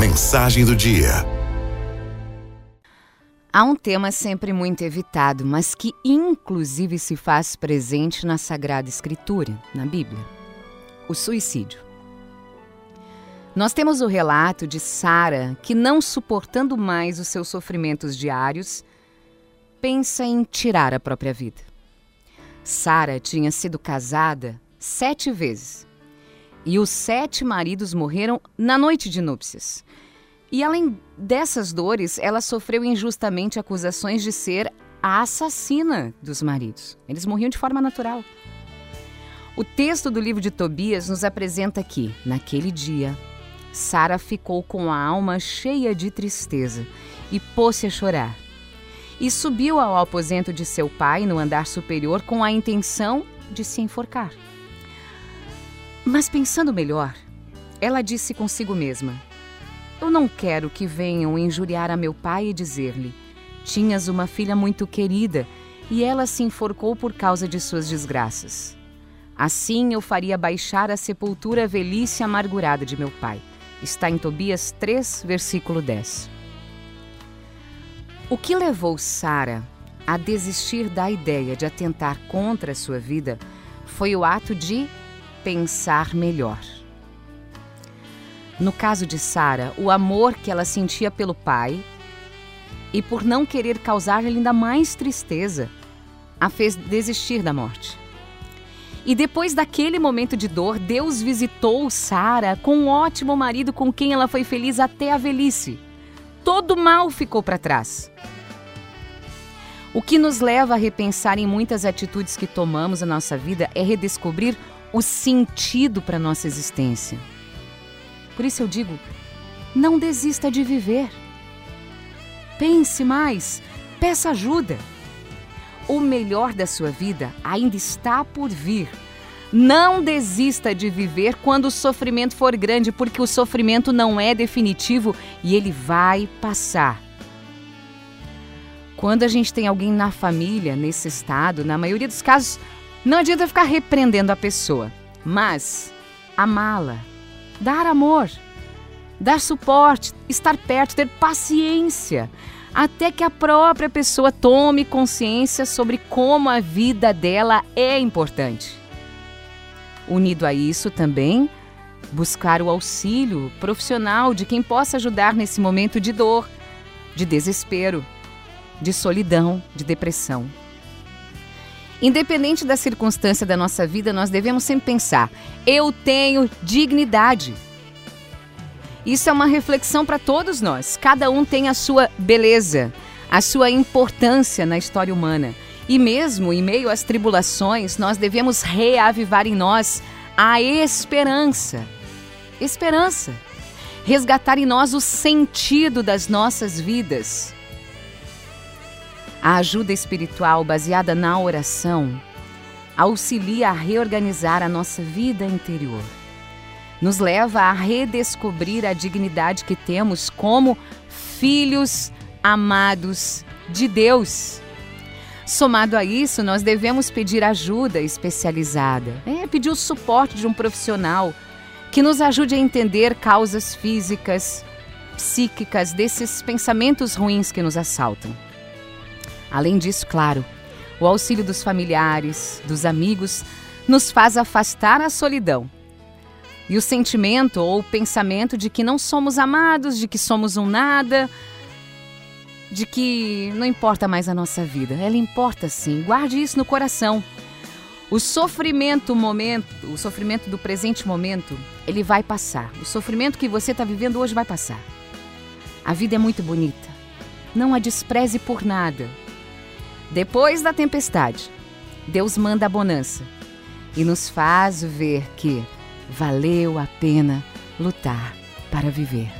Mensagem do dia. Há um tema sempre muito evitado, mas que inclusive se faz presente na Sagrada Escritura, na Bíblia: o suicídio. Nós temos o relato de Sara que, não suportando mais os seus sofrimentos diários, pensa em tirar a própria vida. Sara tinha sido casada sete vezes e os sete maridos morreram na noite de núpcias. E além dessas dores, ela sofreu injustamente acusações de ser a assassina dos maridos. Eles morriam de forma natural. O texto do livro de Tobias nos apresenta que, naquele dia, Sara ficou com a alma cheia de tristeza e pôs-se a chorar. E subiu ao aposento de seu pai no andar superior com a intenção de se enforcar. Mas pensando melhor, ela disse consigo mesma: Eu não quero que venham injuriar a meu pai e dizer-lhe: Tinhas uma filha muito querida e ela se enforcou por causa de suas desgraças. Assim eu faria baixar a sepultura velhice amargurada de meu pai. Está em Tobias 3, versículo 10. O que levou Sara a desistir da ideia de atentar contra a sua vida foi o ato de pensar melhor. No caso de Sara, o amor que ela sentia pelo pai e por não querer causar-lhe ainda mais tristeza, a fez desistir da morte. E depois daquele momento de dor, Deus visitou Sara com um ótimo marido com quem ela foi feliz até a velhice. Todo mal ficou para trás. O que nos leva a repensar em muitas atitudes que tomamos na nossa vida é redescobrir o sentido para nossa existência. Por isso eu digo: não desista de viver. Pense mais, peça ajuda. O melhor da sua vida ainda está por vir. Não desista de viver quando o sofrimento for grande, porque o sofrimento não é definitivo e ele vai passar. Quando a gente tem alguém na família nesse estado, na maioria dos casos, não adianta ficar repreendendo a pessoa, mas amá-la, dar amor, dar suporte, estar perto, ter paciência, até que a própria pessoa tome consciência sobre como a vida dela é importante. Unido a isso também, buscar o auxílio profissional de quem possa ajudar nesse momento de dor, de desespero, de solidão, de depressão. Independente da circunstância da nossa vida, nós devemos sempre pensar: eu tenho dignidade. Isso é uma reflexão para todos nós. Cada um tem a sua beleza, a sua importância na história humana. E mesmo em meio às tribulações, nós devemos reavivar em nós a esperança. Esperança. Resgatar em nós o sentido das nossas vidas. A ajuda espiritual baseada na oração auxilia a reorganizar a nossa vida interior. Nos leva a redescobrir a dignidade que temos como filhos amados de Deus. Somado a isso, nós devemos pedir ajuda especializada, é, pedir o suporte de um profissional que nos ajude a entender causas físicas, psíquicas desses pensamentos ruins que nos assaltam. Além disso, claro, o auxílio dos familiares, dos amigos, nos faz afastar a solidão. E o sentimento ou o pensamento de que não somos amados, de que somos um nada, de que não importa mais a nossa vida. Ela importa sim, guarde isso no coração. O sofrimento momento, o sofrimento do presente momento, ele vai passar. O sofrimento que você está vivendo hoje vai passar. A vida é muito bonita. Não a despreze por nada. Depois da tempestade, Deus manda a bonança e nos faz ver que valeu a pena lutar para viver.